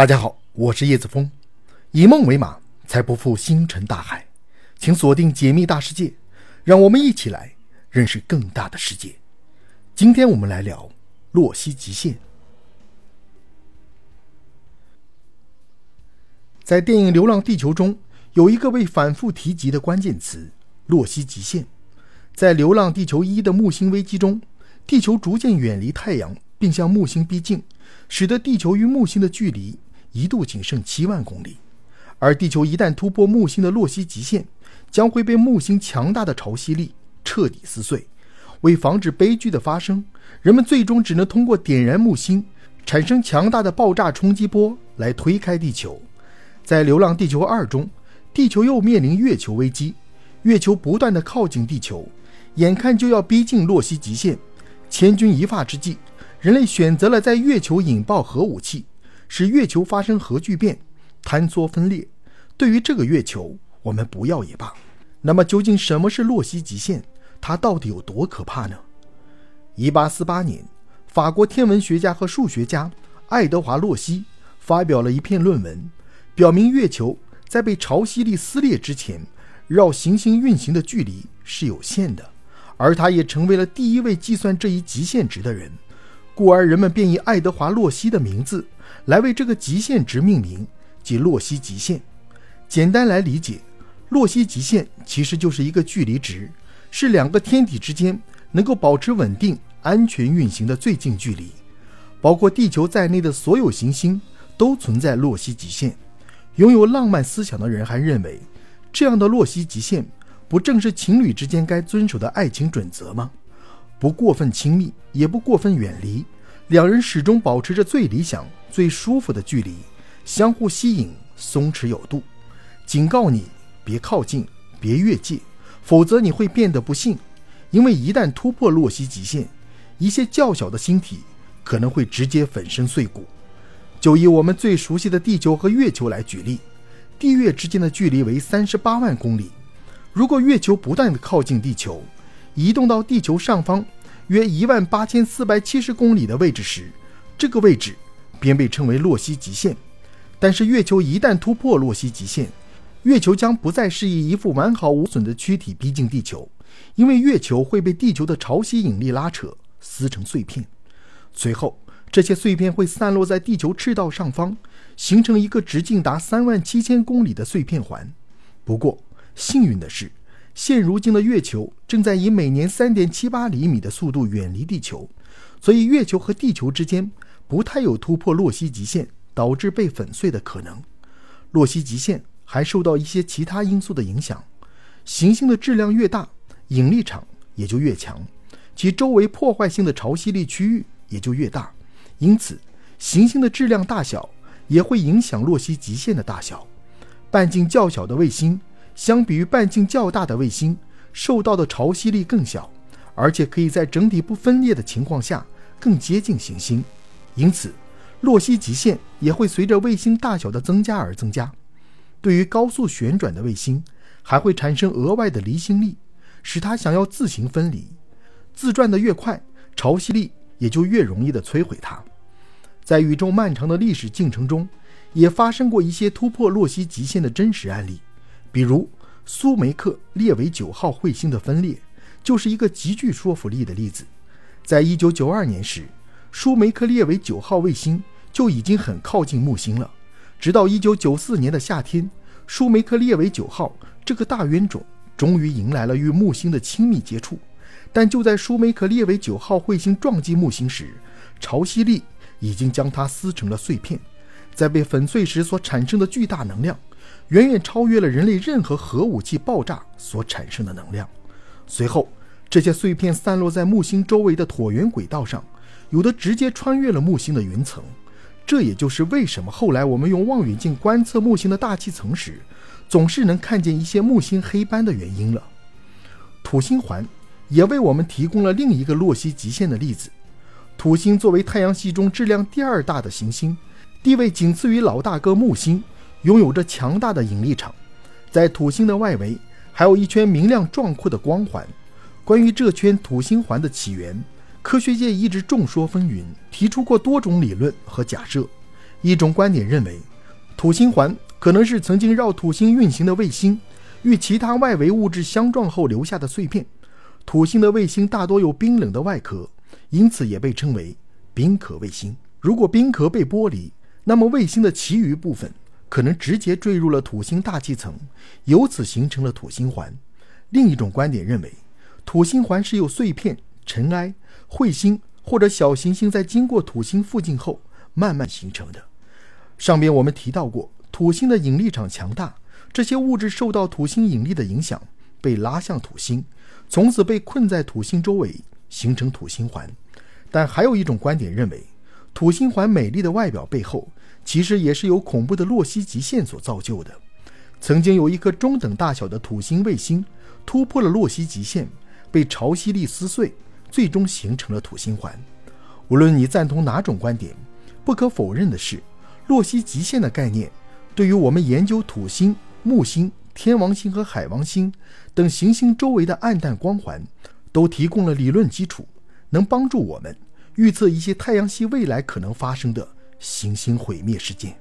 大家好，我是叶子峰，以梦为马，才不负星辰大海。请锁定解密大世界，让我们一起来认识更大的世界。今天我们来聊洛希极限。在电影《流浪地球》中，有一个被反复提及的关键词——洛希极限。在《流浪地球一》的木星危机中，地球逐渐远离太阳，并向木星逼近，使得地球与木星的距离。一度仅剩七万公里，而地球一旦突破木星的洛希极限，将会被木星强大的潮汐力彻底撕碎。为防止悲剧的发生，人们最终只能通过点燃木星，产生强大的爆炸冲击波来推开地球。在《流浪地球二》中，地球又面临月球危机，月球不断的靠近地球，眼看就要逼近洛希极限。千钧一发之际，人类选择了在月球引爆核武器。使月球发生核聚变、坍缩分裂。对于这个月球，我们不要也罢。那么，究竟什么是洛希极限？它到底有多可怕呢？一八四八年，法国天文学家和数学家爱德华·洛希发表了一篇论文，表明月球在被潮汐力撕裂之前，绕行星运行的距离是有限的，而他也成为了第一位计算这一极限值的人。故而，人们便以爱德华·洛希的名字。来为这个极限值命名，即洛希极限。简单来理解，洛希极限其实就是一个距离值，是两个天体之间能够保持稳定、安全运行的最近距离。包括地球在内的所有行星都存在洛希极限。拥有浪漫思想的人还认为，这样的洛希极限不正是情侣之间该遵守的爱情准则吗？不过分亲密，也不过分远离。两人始终保持着最理想、最舒服的距离，相互吸引，松弛有度。警告你，别靠近，别越界，否则你会变得不幸。因为一旦突破洛希极限，一些较小的星体可能会直接粉身碎骨。就以我们最熟悉的地球和月球来举例，地月之间的距离为三十八万公里。如果月球不断的靠近地球，移动到地球上方。约一万八千四百七十公里的位置时，这个位置便被称为洛希极限。但是，月球一旦突破洛希极限，月球将不再是以一副完好无损的躯体逼近地球，因为月球会被地球的潮汐引力拉扯，撕成碎片。随后，这些碎片会散落在地球赤道上方，形成一个直径达三万七千公里的碎片环。不过，幸运的是。现如今的月球正在以每年三点七八厘米的速度远离地球，所以月球和地球之间不太有突破洛希极限导致被粉碎的可能。洛希极限还受到一些其他因素的影响：行星的质量越大，引力场也就越强，其周围破坏性的潮汐力区域也就越大。因此，行星的质量大小也会影响洛希极限的大小。半径较小的卫星。相比于半径较大的卫星，受到的潮汐力更小，而且可以在整体不分裂的情况下更接近行星，因此，洛希极限也会随着卫星大小的增加而增加。对于高速旋转的卫星，还会产生额外的离心力，使它想要自行分离。自转的越快，潮汐力也就越容易的摧毁它。在宇宙漫长的历史进程中，也发生过一些突破洛希极限的真实案例。比如苏梅克列维九号彗星的分裂，就是一个极具说服力的例子。在一九九二年时，舒梅克列维九号卫星就已经很靠近木星了。直到一九九四年的夏天，舒梅克列维九号这个大冤种终于迎来了与木星的亲密接触。但就在舒梅克列维九号彗星撞击木星时，潮汐力已经将它撕成了碎片。在被粉碎时所产生的巨大能量。远远超越了人类任何核武器爆炸所产生的能量。随后，这些碎片散落在木星周围的椭圆轨道上，有的直接穿越了木星的云层。这也就是为什么后来我们用望远镜观测木星的大气层时，总是能看见一些木星黑斑的原因了。土星环也为我们提供了另一个洛希极限的例子。土星作为太阳系中质量第二大的行星，地位仅次于老大哥木星。拥有着强大的引力场，在土星的外围还有一圈明亮壮阔的光环。关于这圈土星环的起源，科学界一直众说纷纭，提出过多种理论和假设。一种观点认为，土星环可能是曾经绕土星运行的卫星与其他外围物质相撞后留下的碎片。土星的卫星大多有冰冷的外壳，因此也被称为冰壳卫星。如果冰壳被剥离，那么卫星的其余部分可能直接坠入了土星大气层，由此形成了土星环。另一种观点认为，土星环是由碎片、尘埃、彗星或者小行星在经过土星附近后慢慢形成的。上边我们提到过，土星的引力场强大，这些物质受到土星引力的影响，被拉向土星，从此被困在土星周围，形成土星环。但还有一种观点认为，土星环美丽的外表背后，其实也是由恐怖的洛希极限所造就的。曾经有一颗中等大小的土星卫星突破了洛希极限，被潮汐力撕碎，最终形成了土星环。无论你赞同哪种观点，不可否认的是。洛希极限的概念，对于我们研究土星、木星、天王星和海王星等行星周围的暗淡光环，都提供了理论基础，能帮助我们预测一些太阳系未来可能发生的行星毁灭事件。